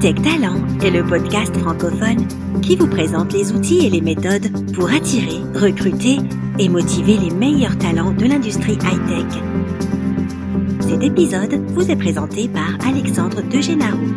Hightech Talent est le podcast francophone qui vous présente les outils et les méthodes pour attirer, recruter et motiver les meilleurs talents de l'industrie high-tech. Cet épisode vous est présenté par Alexandre Degenarou.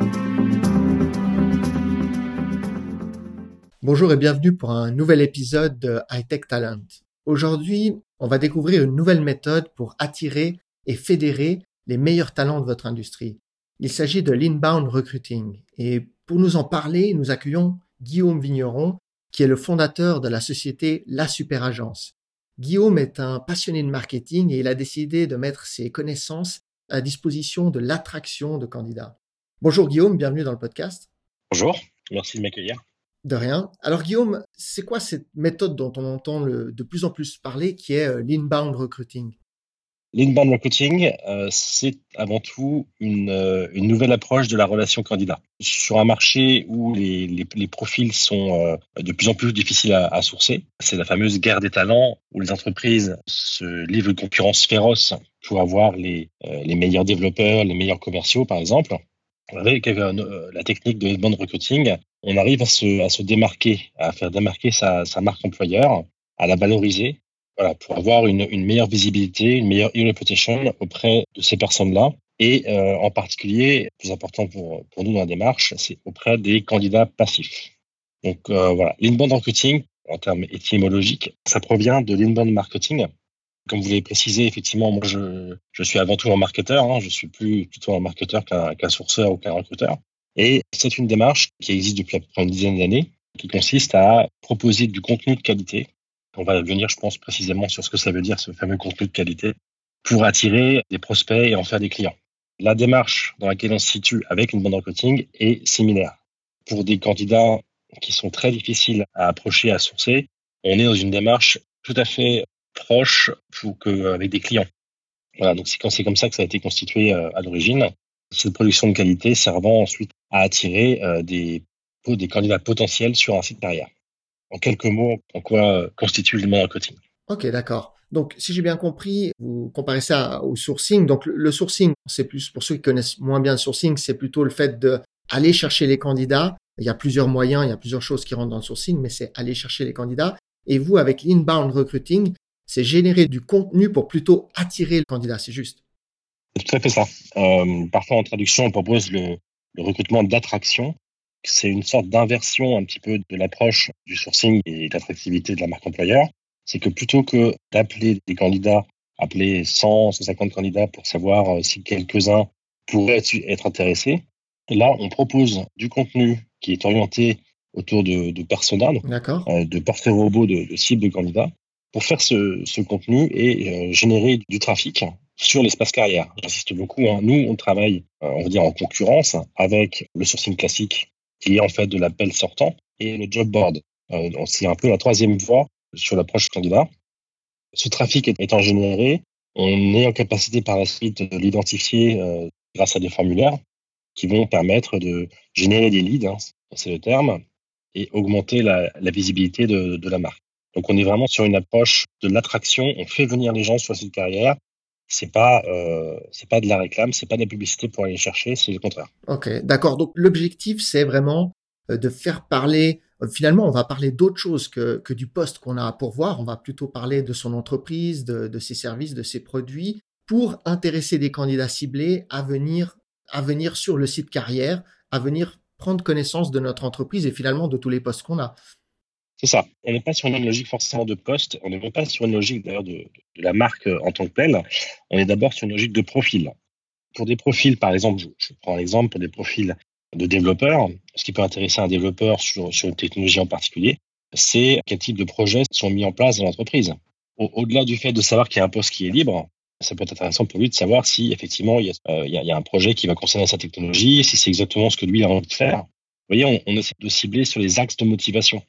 Bonjour et bienvenue pour un nouvel épisode de Hightech Talent. Aujourd'hui, on va découvrir une nouvelle méthode pour attirer et fédérer les meilleurs talents de votre industrie. Il s'agit de l'inbound recruiting. Et pour nous en parler, nous accueillons Guillaume Vigneron, qui est le fondateur de la société La Super Agence. Guillaume est un passionné de marketing et il a décidé de mettre ses connaissances à disposition de l'attraction de candidats. Bonjour Guillaume, bienvenue dans le podcast. Bonjour, merci de m'accueillir. De rien. Alors Guillaume, c'est quoi cette méthode dont on entend de plus en plus parler qui est euh, l'inbound recruiting? L'inbound marketing, euh, c'est avant tout une, euh, une, nouvelle approche de la relation candidat. Sur un marché où les, les, les profils sont euh, de plus en plus difficiles à, à sourcer, c'est la fameuse guerre des talents où les entreprises se livrent une concurrence féroce pour avoir les, les meilleurs développeurs, les meilleurs commerciaux, par exemple. Avec la technique de l'inbound recruiting, on arrive à se, à se démarquer, à faire démarquer sa, sa marque employeur, à la valoriser voilà, pour avoir une, une, meilleure visibilité, une meilleure e-reputation auprès de ces personnes-là. Et euh, en particulier, plus important pour, pour nous dans la démarche, c'est auprès des candidats passifs. Donc euh, voilà, l'inbound marketing, en termes étymologiques, ça provient de l'inbound marketing. Comme vous l'avez précisé, effectivement, moi je, je suis avant tout un marketeur, hein, je suis plus plutôt un marketeur qu'un qu sourceur ou qu'un recruteur. Et c'est une démarche qui existe depuis à peu près une dizaine d'années, qui consiste à proposer du contenu de qualité on va venir, je pense, précisément sur ce que ça veut dire, ce fameux contenu de qualité, pour attirer des prospects et en faire des clients. La démarche dans laquelle on se situe avec une bande marketing est similaire. Pour des candidats qui sont très difficiles à approcher, à sourcer, on est dans une démarche tout à fait proche pour que, avec des clients. Voilà, donc c'est comme ça que ça a été constitué euh, à l'origine. Cette production de qualité servant ensuite à attirer euh, des, des candidats potentiels sur un site carrière en quelques mots en quoi constitue le marketing. Ok, d'accord. Donc, si j'ai bien compris, vous comparez ça au sourcing. Donc, le, sourcing, c'est plus pour ceux qui connaissent moins bien le sourcing, c'est plutôt le fait de aller chercher les candidats. Il y a plusieurs moyens, il y a plusieurs choses qui rentrent dans le sourcing, mais c'est aller chercher les candidats. Et vous, avec l'inbound recruiting, c'est générer du contenu pour plutôt attirer le candidat. C'est juste. C'est tout à fait ça. Euh, parfois, en traduction, on propose le, le recrutement d'attraction c'est une sorte d'inversion un petit peu de l'approche du sourcing et de l'attractivité de la marque employeur. C'est que plutôt que d'appeler des candidats, appeler 100, 150 candidats pour savoir euh, si quelques-uns pourraient être intéressés, là, on propose du contenu qui est orienté autour de, de personas, euh, de portraits robots de, de cibles de candidats, pour faire ce, ce contenu et euh, générer du trafic sur l'espace carrière. J'insiste beaucoup. Hein. Nous, on travaille, on va dire, en concurrence avec le sourcing classique qui est en fait de l'appel sortant, et le job board. Euh, c'est un peu la troisième voie sur l'approche candidat. Ce trafic étant généré, on est en capacité par la suite de l'identifier euh, grâce à des formulaires qui vont permettre de générer des leads, hein, c'est le terme, et augmenter la, la visibilité de, de, la marque. Donc on est vraiment sur une approche de l'attraction. On fait venir les gens sur cette carrière c'est pas euh, c'est pas de la réclame, c'est pas de la publicité pour aller chercher, c'est le contraire. Ok, d'accord. Donc l'objectif c'est vraiment euh, de faire parler. Euh, finalement, on va parler d'autre chose que, que du poste qu'on a à pourvoir. On va plutôt parler de son entreprise, de, de ses services, de ses produits, pour intéresser des candidats ciblés à venir à venir sur le site carrière, à venir prendre connaissance de notre entreprise et finalement de tous les postes qu'on a. C'est ça. On n'est pas sur une logique forcément de poste. On n'est même pas sur une logique d'ailleurs de, la marque euh, en tant que telle. On est d'abord sur une logique de profil. Pour des profils, par exemple, je, prends un exemple pour des profils de développeurs. Ce qui peut intéresser un développeur sur, une technologie en particulier, c'est quel type de projets sont mis en place dans l'entreprise. Au-delà du fait de savoir qu'il y a un poste qui est libre, ça peut être intéressant pour lui de savoir si effectivement il y, a, euh, un projet qui va concerner sa technologie, si c'est exactement ce que lui a envie de faire. Vous voyez, on essaie de cibler sur les axes de motivation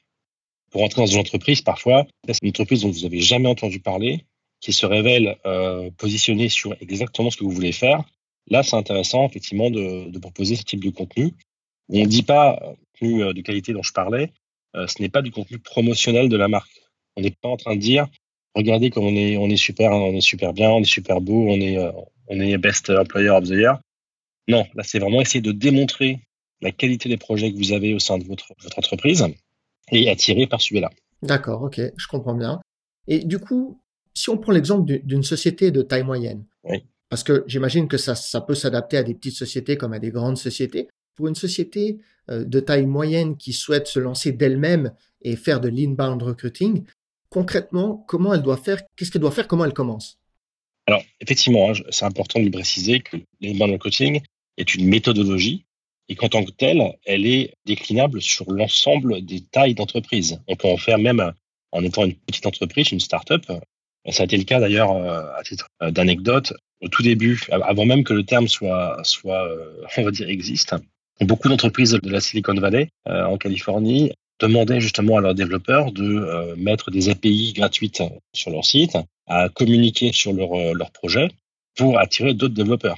pour entrer dans une entreprise, parfois, c'est une entreprise dont vous n'avez jamais entendu parler, qui se révèle euh, positionnée sur exactement ce que vous voulez faire. Là, c'est intéressant, effectivement, de, de, proposer ce type de contenu. On ne dit pas, euh, contenu euh, de qualité dont je parlais, euh, ce n'est pas du contenu promotionnel de la marque. On n'est pas en train de dire, regardez comme on est, on est super, on est super bien, on est super beau, on est, euh, on est best employer of the year. Non, là, c'est vraiment essayer de démontrer la qualité des projets que vous avez au sein de votre, votre entreprise et attirer par celui-là. D'accord, ok, je comprends bien. Et du coup, si on prend l'exemple d'une société de taille moyenne, oui. parce que j'imagine que ça, ça peut s'adapter à des petites sociétés comme à des grandes sociétés, pour une société euh, de taille moyenne qui souhaite se lancer d'elle-même et faire de l'inbound recruiting, concrètement, comment elle doit faire, qu'est-ce qu'elle doit faire, comment elle commence? Alors, effectivement, hein, c'est important de préciser que l'inbound recruiting est une méthodologie et qu'en tant que telle, elle est déclinable sur l'ensemble des tailles d'entreprise. On peut en faire même en étant une petite entreprise, une start-up. Ça a été le cas d'ailleurs euh, à titre euh, d'anecdote au tout début, avant même que le terme soit, soit on va dire, existe. Beaucoup d'entreprises de la Silicon Valley euh, en Californie demandaient justement à leurs développeurs de euh, mettre des API gratuites sur leur site, à communiquer sur leur, euh, leur projet pour attirer d'autres développeurs.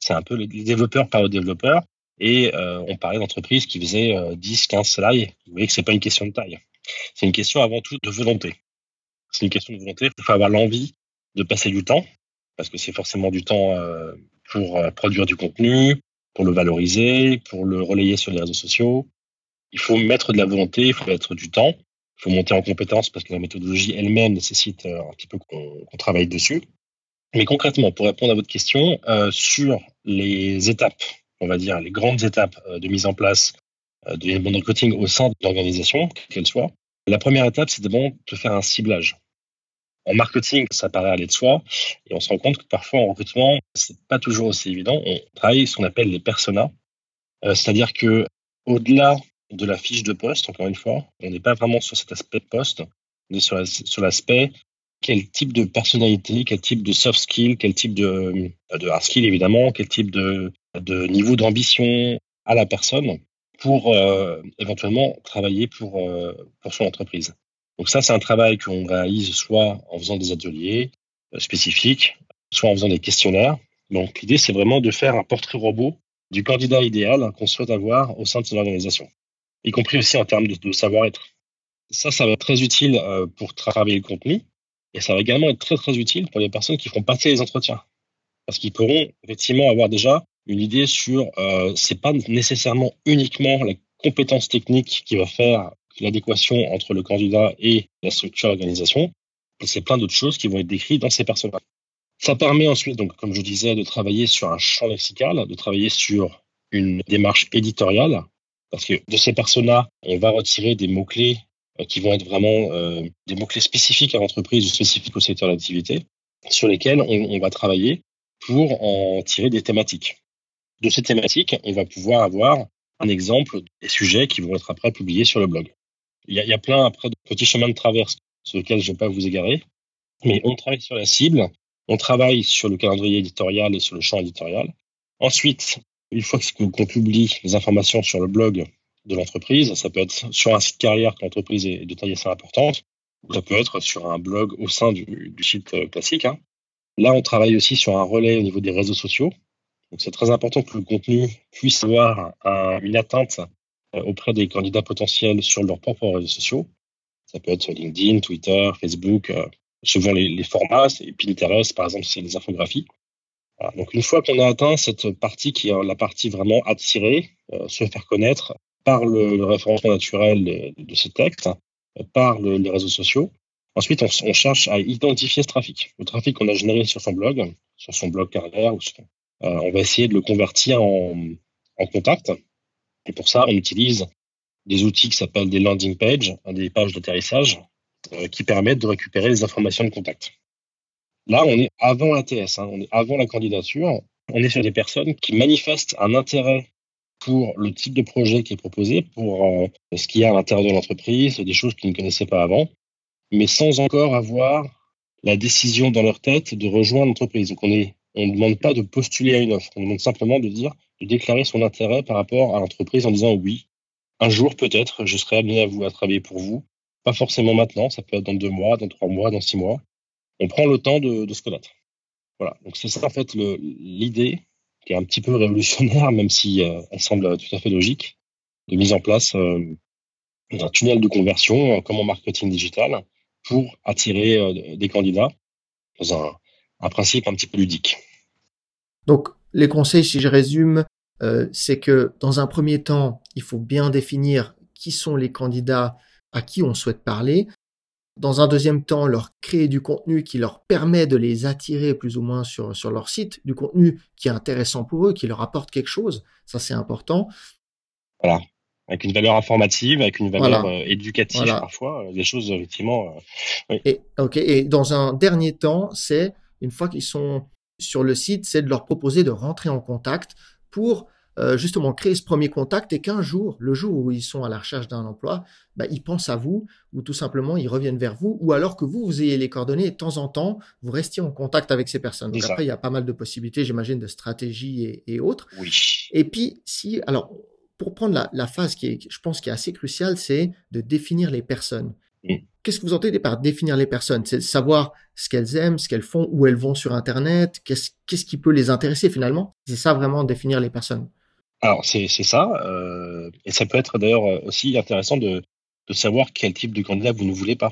C'est un peu les développeurs par aux développeurs et on parlait d'entreprises qui faisaient 10, 15 salariés. Vous voyez que c'est pas une question de taille. C'est une question avant tout de volonté. C'est une question de volonté. Il faut avoir l'envie de passer du temps parce que c'est forcément du temps pour produire du contenu, pour le valoriser, pour le relayer sur les réseaux sociaux. Il faut mettre de la volonté, il faut mettre du temps, il faut monter en compétence parce que la méthodologie elle-même nécessite euh, un petit peu qu'on travaille dessus. Mais concrètement, pour répondre à votre question, euh, sur les étapes, on va dire les grandes étapes euh, de mise en place euh, de l'inbound recruiting au sein de l'organisation, qu'elle soit, la première étape, c'est d'abord de faire un ciblage. En marketing, ça paraît aller de soi, et on se rend compte que parfois en recrutement, c'est pas toujours aussi évident. On travaille ce qu'on appelle les personas, euh, c'est-à-dire que au-delà de la fiche de poste, encore une fois, on n'est pas vraiment sur cet aspect poste, on est sur l'aspect quel type de personnalité, quel type de soft skill, quel type de, de hard skill évidemment, quel type de, niveau d'ambition à la personne pour euh, éventuellement travailler pour, euh, pour son entreprise. Donc ça, c'est un travail qu'on réalise soit en faisant des ateliers euh, spécifiques, soit en faisant des questionnaires. Donc l'idée, c'est vraiment de faire un portrait robot du candidat idéal qu'on souhaite avoir au sein de son organisation, y compris aussi en termes de, savoir-être. Ça, ça va être très utile euh, pour travailler le contenu, et ça va également être très très utile pour les personnes qui feront passer les entretiens, parce qu'ils pourront effectivement avoir déjà une idée sur, euh, c'est pas nécessairement uniquement la compétence technique qui va faire l'adéquation entre le candidat et la structure d'organisation. C'est plein d'autres choses qui vont être décrites dans ces personnages. Ça permet ensuite, donc, comme je disais, de travailler sur un champ lexical, de travailler sur une démarche éditoriale, parce que de ces personas, on va retirer des mots-clés qui vont être vraiment euh, des mots-clés spécifiques à l'entreprise ou spécifiques au secteur d'activité, sur lesquels on, on, va travailler pour en tirer des thématiques. De ces thématiques, on va pouvoir avoir un exemple des sujets qui vont être après publiés sur le blog. Il y, a, il y a plein après de petits chemins de traverse sur lesquels je ne vais pas vous égarer. Mais on travaille sur la cible, on travaille sur le calendrier éditorial et sur le champ éditorial. Ensuite, une fois qu'on publie les informations sur le blog de l'entreprise, ça peut être sur un site carrière que l'entreprise est de taille assez importante, ou ça peut être sur un blog au sein du, site euh, classique. Hein. Là, on travaille aussi sur un relais au niveau des réseaux sociaux. Donc, c'est très important que le contenu puisse avoir un, une atteinte euh, auprès des candidats potentiels sur leurs propres réseaux sociaux. Ça peut être LinkedIn, Twitter, Facebook, euh, souvent les, formats, et Pinterest, par exemple, c'est les infographies. Donc une fois qu'on a atteint cette partie qui est la partie vraiment attirée, se faire connaître par le, référencement naturel de, ces textes, par le, les réseaux sociaux, ensuite on, cherche à identifier ce trafic. Le trafic qu'on a généré sur son blog, sur son blog carrière, ou euh, on va essayer de le convertir en, en contact et pour ça, on utilise des outils qui s'appellent des landing pages, des pages d'atterrissage, euh, qui permettent de récupérer les informations de contact. Là, on est avant l'ATS, hein, on est avant la candidature. On est sur des personnes qui manifestent un intérêt pour le type de projet qui est proposé, pour euh, ce qu'il y a à l'intérieur de l'entreprise, des choses qu'ils ne connaissaient pas avant, mais sans encore avoir la décision dans leur tête de rejoindre l'entreprise. Donc on ne demande pas de postuler à une offre, on demande simplement de dire de déclarer son intérêt par rapport à l'entreprise en disant oui, un jour peut-être, je serai amené à vous travailler pour vous. Pas forcément maintenant, ça peut être dans deux mois, dans trois mois, dans six mois. On prend le temps de, de se connaître. Voilà. Donc c'est ça en fait l'idée qui est un petit peu révolutionnaire, même si euh, elle semble tout à fait logique, de mise en place euh, d'un tunnel de conversion euh, comme en marketing digital pour attirer des candidats dans un, principe un petit peu ludique. Donc les conseils, si je résume, c'est que dans un premier temps, il faut bien définir qui sont les candidats à qui on souhaite parler. Dans un deuxième temps, leur créer du contenu qui leur permet de les attirer plus ou moins sur, sur leur site, du contenu qui est intéressant pour eux, qui leur apporte quelque chose. Ça, c'est important. Voilà. Avec une valeur informative, avec une valeur euh, éducative parfois, euh, des choses effectivement. Euh, et, dans un dernier temps, c'est une fois qu'ils sont sur le site, c'est de leur proposer de rentrer en contact pour euh, justement créer ce premier contact et qu'un jour, le jour où ils sont à la recherche d'un emploi, bah, ils pensent à vous ou tout simplement ils reviennent vers vous ou alors que vous, vous ayez les coordonnées et de temps en temps, vous restiez en contact avec ces personnes. Donc après, il y a pas mal de possibilités, j'imagine, de stratégies et, autres. Oui. Et puis, si, alors, pour prendre la, la, phase qui est, je pense, qui est assez cruciale, c'est de définir les personnes. Mm. Qu'est-ce que vous entendez par définir les personnes? C'est savoir ce qu'elles aiment, ce qu'elles font, où elles vont sur Internet, qu'est-ce qui peut les intéresser finalement? C'est ça vraiment définir les personnes. Alors c'est ça, euh, et ça peut être d'ailleurs aussi intéressant de, de savoir quel type de candidat vous ne voulez pas.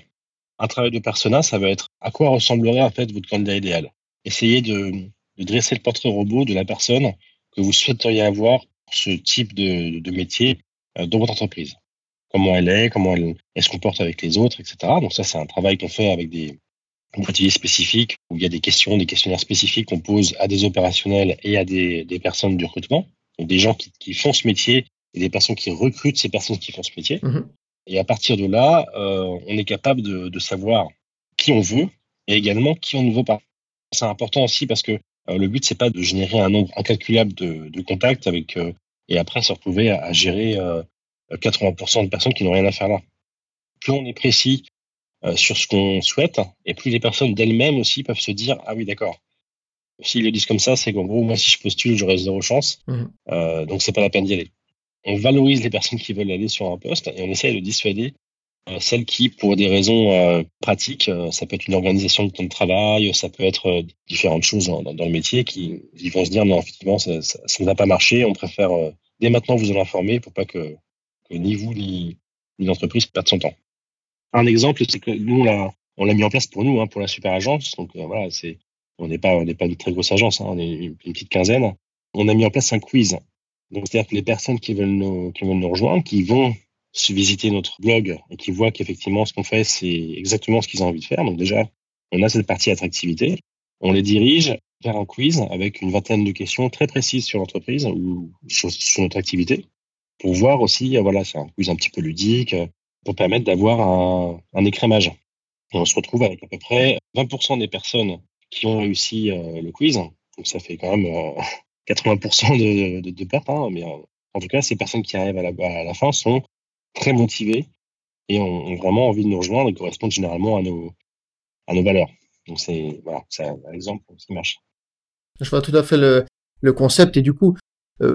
Un travail de persona, ça va être à quoi ressemblerait en fait votre candidat idéal. Essayez de, de dresser le portrait robot de la personne que vous souhaiteriez avoir pour ce type de, de métier euh, dans votre entreprise. Comment elle est, comment elle, elle, se comporte avec les autres, etc. Donc ça, c'est un travail qu'on fait avec des ateliers spécifiques où il y a des questions, des questionnaires spécifiques qu'on pose à des opérationnels et à des, des personnes du recrutement des gens qui, font ce métier et des personnes qui recrutent ces personnes qui font ce métier. Mhm. Et à partir de là, euh, on est capable de, savoir qui on veut et également qui on ne veut pas. C'est important aussi parce que euh, le but c'est pas de générer un nombre incalculable de, contacts avec euh, et après se retrouver à, gérer 80% de personnes qui n'ont rien à faire là. Plus on est précis sur ce qu'on souhaite et plus les personnes d'elles-mêmes aussi peuvent se dire ah oui d'accord S'ils le disent comme ça, c'est qu'en gros, moi, si je postule, j'aurai zéro chance. Mhm. Euh, donc, c'est pas la peine d'y aller. On valorise les personnes qui veulent aller sur un poste et on essaie de dissuader euh, celles qui, pour des raisons euh, pratiques, euh, ça peut être une organisation de temps de travail, ça peut être différentes choses dans, dans, le métier, qui vont se dire non, effectivement, ça, ça, ça ne va pas marcher. On préfère dès maintenant vous en informer pour pas que, que ni vous ni, ni l'entreprise perdent son temps. Un exemple, c'est que nous, on l'a, on l'a mis en place pour nous, hein, pour la super agence. Donc voilà, c'est on n'est pas, pas une très grosse agence, hein, on est une, petite quinzaine. On a mis en place un quiz. Donc, c'est-à-dire que les personnes qui veulent nous, qui veulent nous rejoindre, qui vont visiter notre blog et qui voient qu'effectivement ce qu'on fait, c'est exactement ce qu'ils ont envie de faire. Donc déjà, on a cette partie attractivité. On les dirige vers un quiz avec une vingtaine de questions très précises sur l'entreprise ou sur, notre activité pour voir aussi, voilà, c'est un quiz un petit peu ludique euh, pour permettre d'avoir un, un écrémage. Et on se retrouve avec à peu près 20% des personnes qui ont réussi euh, le quiz. Donc ça fait quand même 80% euh, de, de, pertes. Hein, mais euh, en tout cas, ces personnes qui arrivent à la, fin sont très motivées et ont, vraiment envie de nous rejoindre et correspondent généralement à nos, à nos valeurs. Donc c'est voilà, c'est un exemple qui marche. Je vois tout à fait le, le concept et du coup,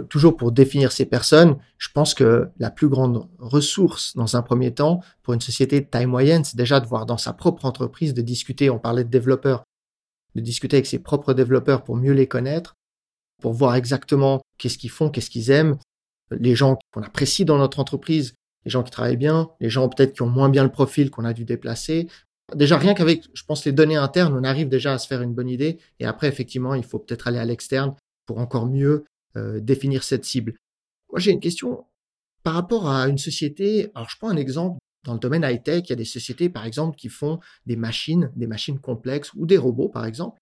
toujours pour définir ces personnes, je pense que la plus grande ressource dans un premier temps pour une société de taille moyenne, c'est déjà de voir dans sa propre entreprise, de discuter, on parlait de développeurs, de discuter avec ses propres développeurs pour mieux les connaître, pour voir exactement qu'est-ce qu'ils font, qu'est-ce qu'ils aiment, les gens qu'on apprécie dans notre entreprise, les gens qui travaillent bien, les gens peut-être qui ont moins bien le profil qu'on a dû déplacer. Déjà, rien qu'avec, je pense, les données internes, on arrive déjà à se faire une bonne idée. Et après, effectivement, il faut peut-être aller à l'externe pour encore mieux euh, définir cette cible. Moi, j'ai une question par rapport à une société. Alors, je prends un exemple dans le domaine high-tech, il y a des sociétés, par exemple, qui font des machines, des machines complexes ou des robots, par exemple.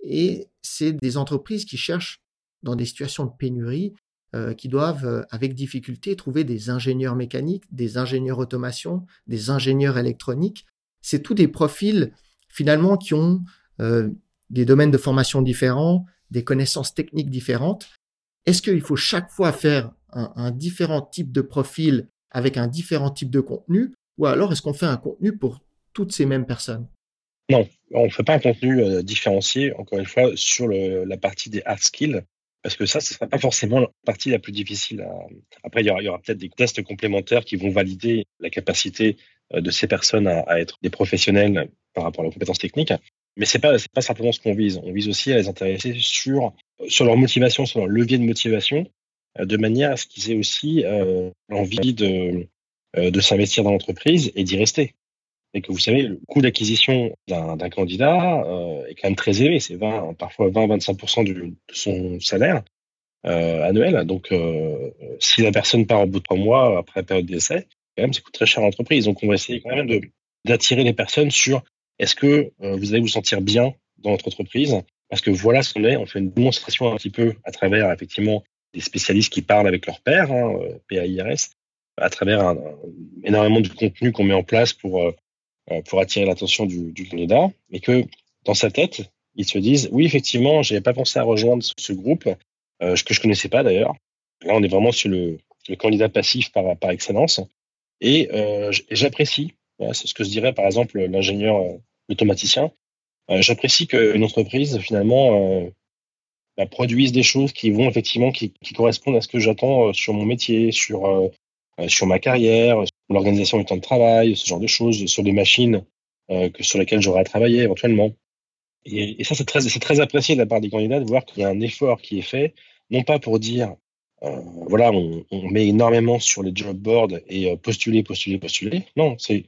Et c'est des entreprises qui cherchent, dans des situations de pénurie, euh, qui doivent, euh, avec difficulté, trouver des ingénieurs mécaniques, des ingénieurs automation, des ingénieurs électroniques. C'est tous des profils, finalement, qui ont euh, des domaines de formation différents, des connaissances techniques différentes. Est-ce qu'il faut chaque fois faire un, un différent type de profil avec un différent type de contenu ou alors est-ce qu'on fait un contenu pour toutes ces mêmes personnes? Non, on ne fait pas un contenu euh, différencié, encore une fois, sur la partie des hard skills, parce que ça, ce ne sera pas forcément la partie la plus difficile. Après, il y aura, peut-être des tests complémentaires qui vont valider la capacité euh, de ces personnes à, être des professionnels par rapport à leurs compétences techniques. Mais c'est pas pas simplement ce qu'on vise. On vise aussi à les intéresser sur sur leur motivation, sur leur levier de motivation, euh, de manière à ce qu'ils aient aussi euh, l'envie de euh, de s'investir dans l'entreprise et d'y rester. Et que vous savez, le coût d'acquisition d'un candidat euh, est quand même très élevé. C'est 20, parfois 20-25% de, son salaire. annuel. Donc, si la personne part au bout de trois mois après la période d'essai, quand même, ça coûte très cher à l'entreprise. Donc, on va essayer quand même d'attirer les personnes sur est-ce que vous allez vous sentir bien dans votre entreprise? Parce que voilà ce qu'on est. On fait une démonstration un petit peu à travers, effectivement, des spécialistes qui parlent avec leur père, hein, PAIRS, à travers énormément de contenu qu'on met en place pour, pour attirer l'attention du, du candidat. Et que dans sa tête, ils se disent oui, effectivement, j'avais pas pensé à rejoindre ce groupe, euh, que je connaissais pas d'ailleurs. Là, on est vraiment sur le, le candidat passif par, par excellence. Et euh, j'apprécie, c'est ce que je dirais par exemple l'ingénieur euh, automaticien, euh, j'apprécie qu'une entreprise finalement euh, bah, produise des choses qui vont effectivement, qui, qui correspondent à ce que j'attends sur mon métier, sur, sur ma carrière, l'organisation du temps de travail, ce genre de choses, sur des machines que sur lesquelles j'aurai à travailler éventuellement. Et, et ça, c'est très, c'est très apprécié de la part des candidats de voir qu'il y a un effort qui est fait, non pas pour dire, euh, voilà, on, on, met énormément sur les job boards et euh, postuler, postuler, postuler. Non, c'est,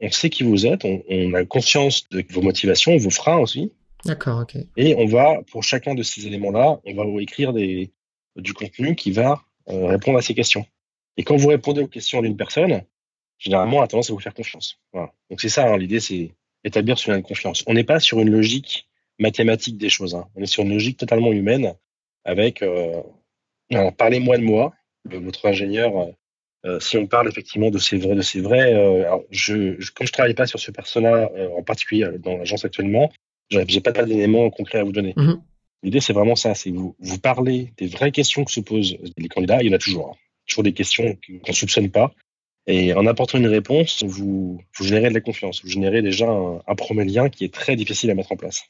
on sait qui vous êtes, on, on, a conscience de vos motivations, vos freins aussi. D'accord, ok. Et on va, pour chacun de ces éléments-là, on va vous écrire des, du contenu qui va euh, répondre à ces questions. Et quand vous répondez aux questions d'une personne, généralement, on a tendance à vous faire confiance. Voilà. Donc c'est ça, hein, l'idée, c'est établir ce lien de confiance. On n'est pas sur une logique mathématique des choses. Hein. On est sur une logique totalement humaine avec euh, parlez-moi de moi, votre ingénieur. Euh, euh, si on parle effectivement de ces vrais, de ces vrais, euh, alors je, je, comme je travaille pas sur ce persona en particulier dans l'agence actuellement, j'ai pas d'éléments concrets à vous donner. Mm -hmm. L'idée c'est vraiment ça, c'est vous vous parlez des vraies questions que se posent les candidats. Il y en a toujours, hein. Toujours des questions qu'on ne soupçonne pas. Et en apportant une réponse, vous, vous générez de la confiance. Vous générez déjà un, un, premier lien qui est très difficile à mettre en place.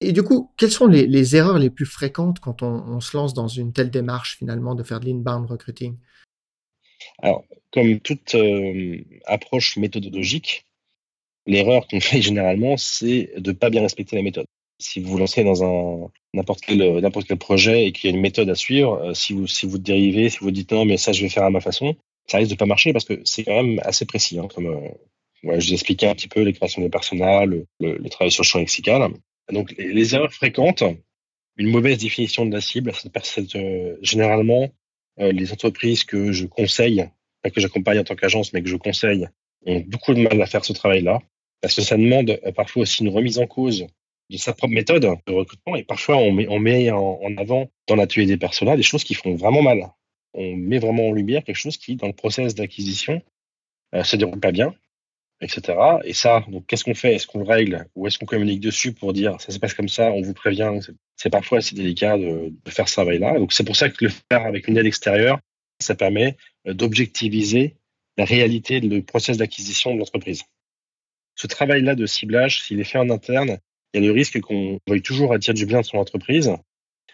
Et du coup, quelles sont les, les erreurs les plus fréquentes quand on, on, se lance dans une telle démarche finalement de faire de l'inbound recruiting? Alors, comme toute euh, approche méthodologique, l'erreur qu'on fait généralement, c'est de ne pas bien respecter la méthode. Si vous vous lancez dans un n'importe quel n'importe quel projet et qu'il y a une méthode à suivre, euh, si vous si vous dérivez, si vous dites non mais ça je vais faire à ma façon, ça risque de pas marcher parce que c'est quand même assez précis. Hein, comme euh, ouais, je vous expliquais un petit peu les créations des personas, le, le, le, travail sur le champ lexical. Donc les, erreurs fréquentes, une mauvaise définition de la cible, euh, généralement euh, les entreprises que je conseille, pas que j'accompagne en tant qu'agence, mais que je conseille, ont beaucoup de mal à faire ce travail-là parce que ça demande euh, parfois aussi une remise en cause de sa propre méthode de recrutement et parfois on met, on met en, avant dans l'atelier des personas des choses qui font vraiment mal on met vraiment en lumière quelque chose qui, dans le process d'acquisition, euh, se déroule pas bien, etc. Et ça, donc qu'est-ce qu'on fait? Est-ce qu'on le règle? Ou est-ce qu'on communique dessus pour dire ça se passe comme ça, on vous prévient? C'est parfois assez délicat de, de faire ce travail-là. Donc c'est pour ça que le faire avec une aide extérieure, ça permet euh, d'objectiviser la réalité du process d'acquisition de l'entreprise. Ce travail-là de ciblage, s'il est fait en interne, il y a le risque qu'on veuille toujours attirer du bien de son entreprise.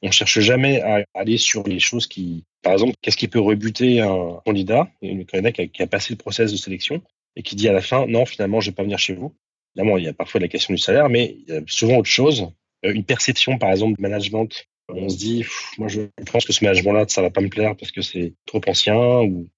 On cherche jamais à aller sur les choses qui, par exemple, qu'est-ce qui peut rebuter un candidat, une candidat qui a, passé le process de sélection et qui dit à la fin, non, finalement, je vais pas venir chez vous. Évidemment, il y a parfois la question du salaire, mais il y a souvent autre chose. Euh, une perception, par exemple, de management. On se dit, moi, je pense que ce management-là, ça va pas me plaire parce que c'est trop ancien ou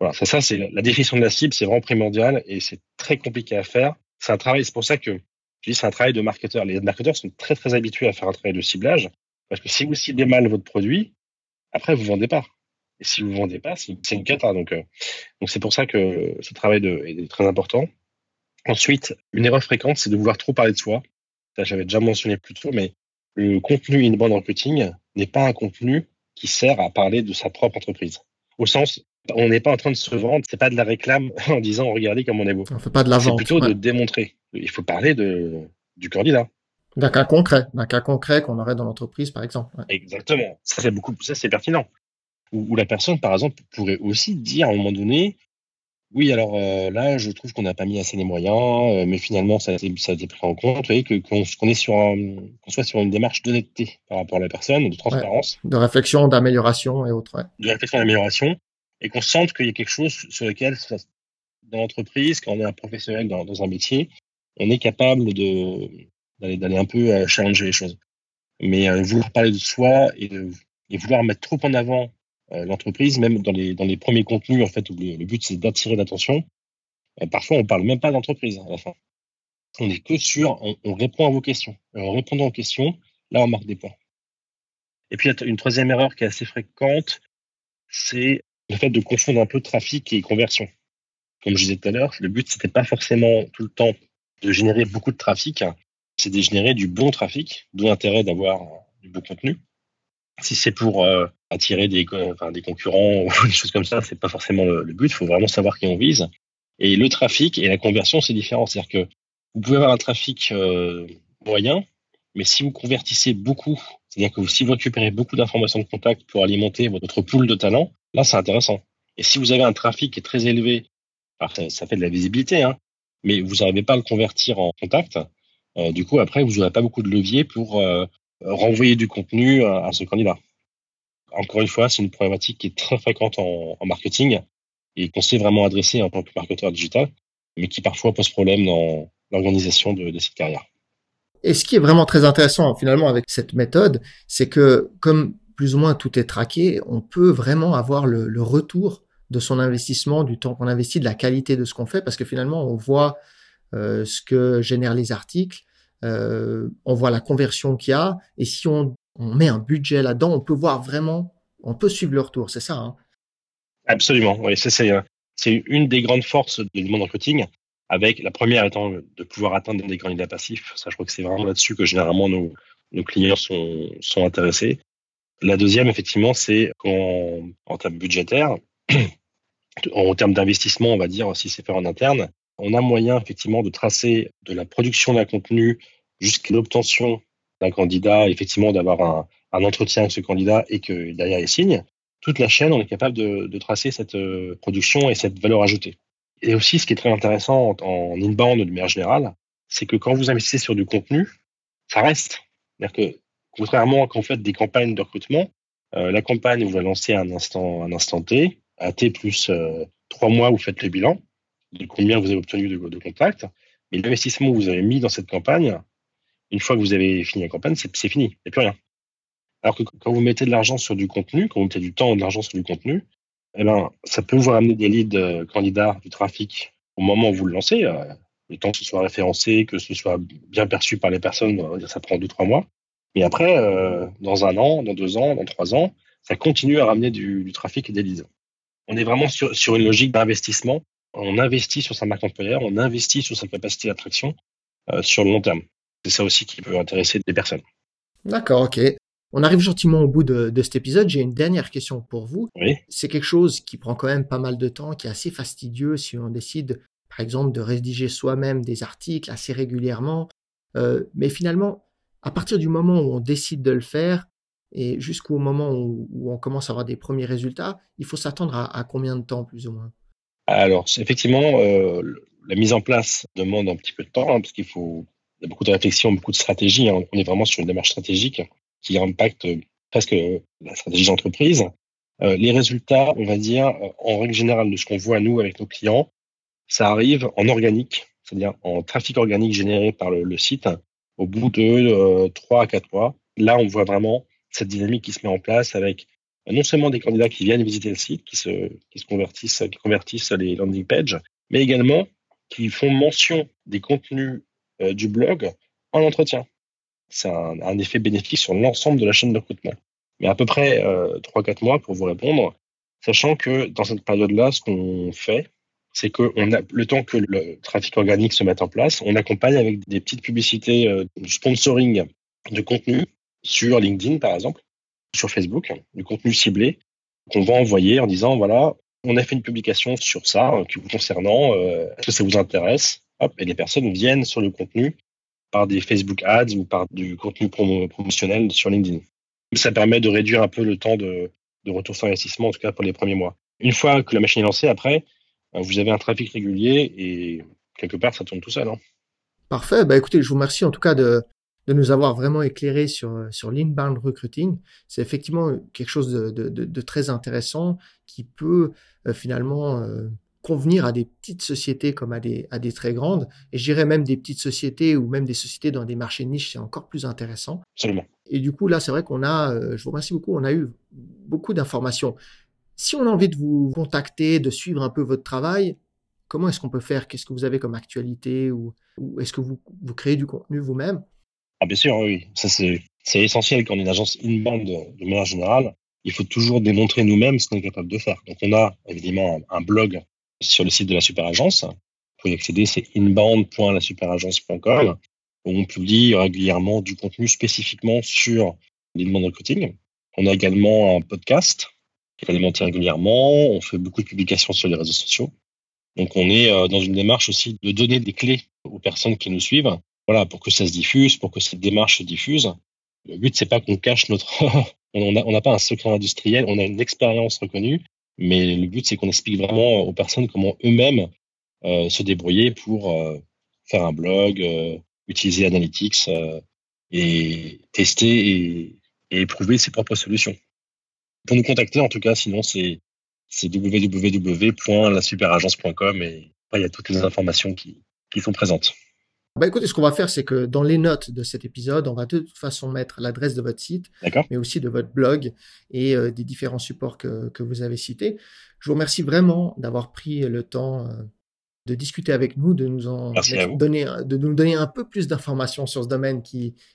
voilà. Ça, ça, c'est la définition de la cible, c'est vraiment primordial et c'est très compliqué à faire. C'est un travail, c'est pour ça que je dis c'est un travail de marketeur. Les marketeurs sont très, très habitués à faire un travail de ciblage parce que si vous ciblez mal votre produit, après, vous vendez pas. Et si vous vendez pas, c'est une cata. Donc, euh, donc c'est pour ça que ce travail est très important. Ensuite, une erreur fréquente, c'est de vouloir trop parler de soi. Ça, j'avais déjà mentionné plus tôt, mais le contenu inbound marketing n'est pas un contenu qui sert à parler de sa propre entreprise. Au sens, on n'est pas en train de se vendre, c'est pas de la réclame en disant regardez comme on est beau. On fait pas de la vente. C'est plutôt ouais. de démontrer. Il faut parler de, du candidat. D'un cas concret, d'un cas concret qu'on aurait dans l'entreprise, par exemple. Ouais. Exactement. Ça, c'est beaucoup, ça, c'est pertinent. Où, où, la personne, par exemple, pourrait aussi dire à un moment donné, oui, alors euh, là, je trouve qu'on n'a pas mis assez les moyens, euh, mais finalement, ça a été, ça a été pris en compte. Vous voyez, que, qu'on, est sur qu'on soit sur une démarche d'honnêteté par rapport à la personne, de transparence. Ouais. De réflexion, d'amélioration et autres. Ouais. De réflexion d'amélioration. Et qu'on sente qu'il y a quelque chose sur lequel, dans l'entreprise, quand on est un professionnel dans, un métier, on est capable d'aller un peu euh, challenger les choses. Mais euh, vouloir parler de soi et, vouloir mettre trop en avant euh, l'entreprise, même dans les dans les premiers contenus en fait où le, but c'est d'attirer l'attention. Euh, parfois on parle même pas d'entreprise à la fin. On est que sur on, on, répond à vos questions. Et en répondant aux questions, là on marque des points. Et puis, une troisième erreur qui est assez fréquente, c'est le fait de confondre un peu trafic et conversion. Comme je disais tout à l'heure, le but, c'était pas forcément tout le temps de générer beaucoup de trafic, c'est de générer du bon trafic, d'où l'intérêt d'avoir du bon contenu. Si c'est pour euh, attirer des, enfin, des concurrents ou des choses comme ça, c'est pas forcément le, but. Il faut vraiment savoir qui on vise. Et le trafic et la conversion, c'est différent. C'est-à-dire que vous pouvez avoir un trafic euh, moyen, mais si vous convertissez beaucoup, c'est-à-dire que si vous récupérez beaucoup d'informations de contact pour alimenter votre pool de talents, là, c'est intéressant. Et si vous avez un trafic qui est très élevé, alors ça, fait de la visibilité, hein, mais vous n'arrivez pas à le convertir en contact, euh, du coup, après, vous n'aurez pas beaucoup de levier pour euh, renvoyer du contenu à, ce candidat. Encore une fois, c'est une problématique qui est très fréquente en, marketing et qu'on sait vraiment adresser en tant que marketeur digital, mais qui parfois pose problème dans l'organisation de, de cette carrière. Et ce qui est vraiment très intéressant finalement avec cette méthode, c'est que comme plus ou moins tout est traqué, on peut vraiment avoir le, retour de son investissement, du temps qu'on investit, de la qualité de ce qu'on fait, parce que finalement on voit euh, ce que génèrent les articles, euh, on voit la conversion qu'il y a, et si on, met un budget là-dedans, on peut voir vraiment, on peut suivre le retour, c'est ça hein Absolument, oui, c'est une des grandes forces du monde marketing, avec la première étant de pouvoir atteindre des candidats passifs. Ça, je crois que c'est vraiment là-dessus que généralement nos, clients sont intéressés. La deuxième, effectivement, c'est qu'en en termes budgétaires, en termes d'investissement, on va dire, si c'est fait en interne, on a moyen effectivement de tracer de la production d'un contenu jusqu'à l'obtention d'un candidat, effectivement d'avoir un, un, entretien avec ce candidat et que derrière il signe. Toute la chaîne, on est capable de, de tracer cette euh, production et cette valeur ajoutée. Et aussi, ce qui est très intéressant en, inbound de manière générale, c'est que quand vous investissez sur du contenu, ça reste. C'est-à-dire que, contrairement à quand vous faites des campagnes de recrutement, euh, la campagne, vous la lancez à un instant, un instant T. À T plus euh, trois mois, vous faites le bilan de combien vous avez obtenu de, de contacts. Mais l'investissement que vous avez mis dans cette campagne, une fois que vous avez fini la campagne, c'est fini. Il n'y a plus rien. Alors que quand vous mettez de l'argent sur du contenu, quand vous mettez du temps et de l'argent sur du contenu, eh ben, ça peut vous ramener des leads euh, candidats du trafic au moment où vous le lancez. Euh, le temps que ce soit référencé, que ce soit bien perçu par les personnes, ça prend deux, trois mois. Mais après, euh, dans un an, dans deux ans, dans trois ans, ça continue à ramener du, trafic et des leads. On est vraiment sur, sur une logique d'investissement. On investit sur sa marque employeur, on investit sur sa capacité d'attraction sur le long terme. C'est ça aussi qui peut intéresser des personnes. D'accord, ok. On arrive gentiment au bout de, cet épisode. J'ai une dernière question pour vous. C'est quelque chose qui prend quand même pas mal de temps, qui est assez fastidieux si on décide, par exemple, de rédiger soi-même des articles assez régulièrement. Euh, mais finalement, à partir du moment où on décide de le faire et jusqu'au moment où, on commence à avoir des premiers résultats, il faut s'attendre à, combien de temps plus ou moins? Alors, effectivement, euh, la mise en place demande un petit peu de temps hein, parce qu'il faut y a beaucoup de réflexion, beaucoup de stratégie. Hein. On est vraiment sur une démarche stratégique qui impacte presque la stratégie d'entreprise. Euh, les résultats, on va dire, euh, en règle générale, de ce qu'on voit nous avec nos clients, ça arrive en organique, c'est-à-dire en trafic organique généré par le, site au bout de trois 3 à 4 mois. Là, on voit vraiment cette dynamique qui se met en place avec euh, non seulement des candidats qui viennent visiter le site, qui se, qui se convertissent, qui convertissent les landing pages, mais également qui font mention des contenus du blog en entretien c'est un, effet bénéfique sur l'ensemble de la chaîne de recrutement. Mais à peu près euh, 3-4 mois pour vous répondre, sachant que dans cette période-là, ce qu'on fait, c'est que on a le temps que le trafic organique se mette en place, on accompagne avec des petites publicités euh, du sponsoring de contenu sur LinkedIn par exemple, sur Facebook, du contenu ciblé qu'on va envoyer en disant voilà, on a fait une publication sur ça euh, qui vous concernant, euh, est-ce que ça vous intéresse? Hop, et les personnes viennent sur le contenu par des Facebook Ads ou par du contenu promotionnel sur LinkedIn. Ça permet de réduire un peu le temps de, retour sur investissement, en tout cas pour les premiers mois. Une fois que la machine est lancée, après, vous avez un trafic régulier et quelque part, ça tourne tout seul. Hein. Parfait. Bah, écoutez, je vous remercie en tout cas de, nous avoir vraiment éclairé sur, sur l'inbound recruiting. C'est effectivement quelque chose de, très intéressant qui peut euh, finalement euh, convenir à des petites sociétés comme à des, à des très grandes. Et je dirais même des petites sociétés ou même des sociétés dans des marchés niches, c'est encore plus intéressant. Absolument. Et du coup, là, c'est vrai qu'on a, euh, je vous remercie beaucoup, on a eu beaucoup d'informations. Si on a envie de vous contacter, de suivre un peu votre travail, comment est-ce qu'on peut faire? Qu'est-ce que vous avez comme actualité ou, est-ce que vous, créez du contenu vous-même? Ah, bien sûr, oui. Ça, c'est, essentiel quand on est une agence inbound de, de manière générale. Il faut toujours démontrer nous-mêmes ce qu'on est capable de faire. Donc, on a évidemment un, blog sur le site de la super agence. Pour y accéder, c'est inbound.lasuperagence.com où on publie régulièrement du contenu spécifiquement sur l'inbound recruiting. On a également un podcast alimenté régulièrement. On fait beaucoup de publications sur les réseaux sociaux. Donc, on est euh, dans une démarche aussi de donner des clés aux personnes qui nous suivent voilà, pour que ça se diffuse, pour que cette démarche se diffuse. Le but, c'est pas qu'on cache notre, on n'a pas un secret industriel, on a une expérience reconnue, mais le but, c'est qu'on explique vraiment aux personnes comment eux-mêmes euh, se débrouiller pour euh, faire un blog, utiliser Analytics et tester et, et, éprouver ses propres solutions. Pour nous contacter, en tout cas, sinon, c'est www.lasuperagence.com et il y a toutes les informations qui, qui sont présentes. Bah écoutez, ce qu'on va faire, c'est que dans les notes de cet épisode, on va de toute façon mettre l'adresse de votre site, mais aussi de votre blog et euh, des différents supports que, que, vous avez cités. Je vous remercie vraiment d'avoir pris le temps euh, de discuter avec nous, de nous en donner, de nous donner un peu plus d'informations sur ce domaine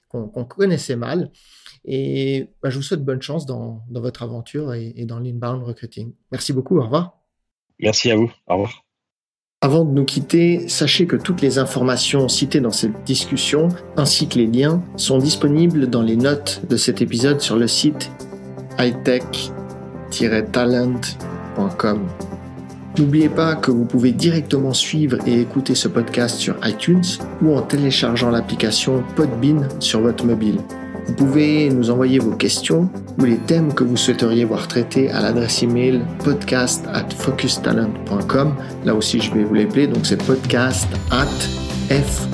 qu'on connaissait mal. Et bah, je vous souhaite bonne chance dans, dans votre aventure et, et dans l'inbound recruiting. Merci beaucoup. Au revoir. Merci à vous. Au revoir. Avant de nous quitter, sachez que toutes les informations citées dans cette discussion, ainsi que les liens, sont disponibles dans les notes de cet épisode sur le site hightech-talent.com. N'oubliez pas que vous pouvez directement suivre et écouter ce podcast sur iTunes ou en téléchargeant l'application Podbean sur votre mobile. Vous pouvez nous envoyer vos questions ou les thèmes que vous souhaiteriez voir traités à l'adresse email podcast at focustalent.com. Là aussi, je vais vous l'appeler. Donc, c'est podcast at f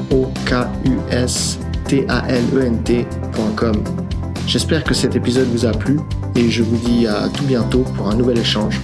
t e. J'espère que cet épisode vous a plu et je vous dis à tout bientôt pour un nouvel échange.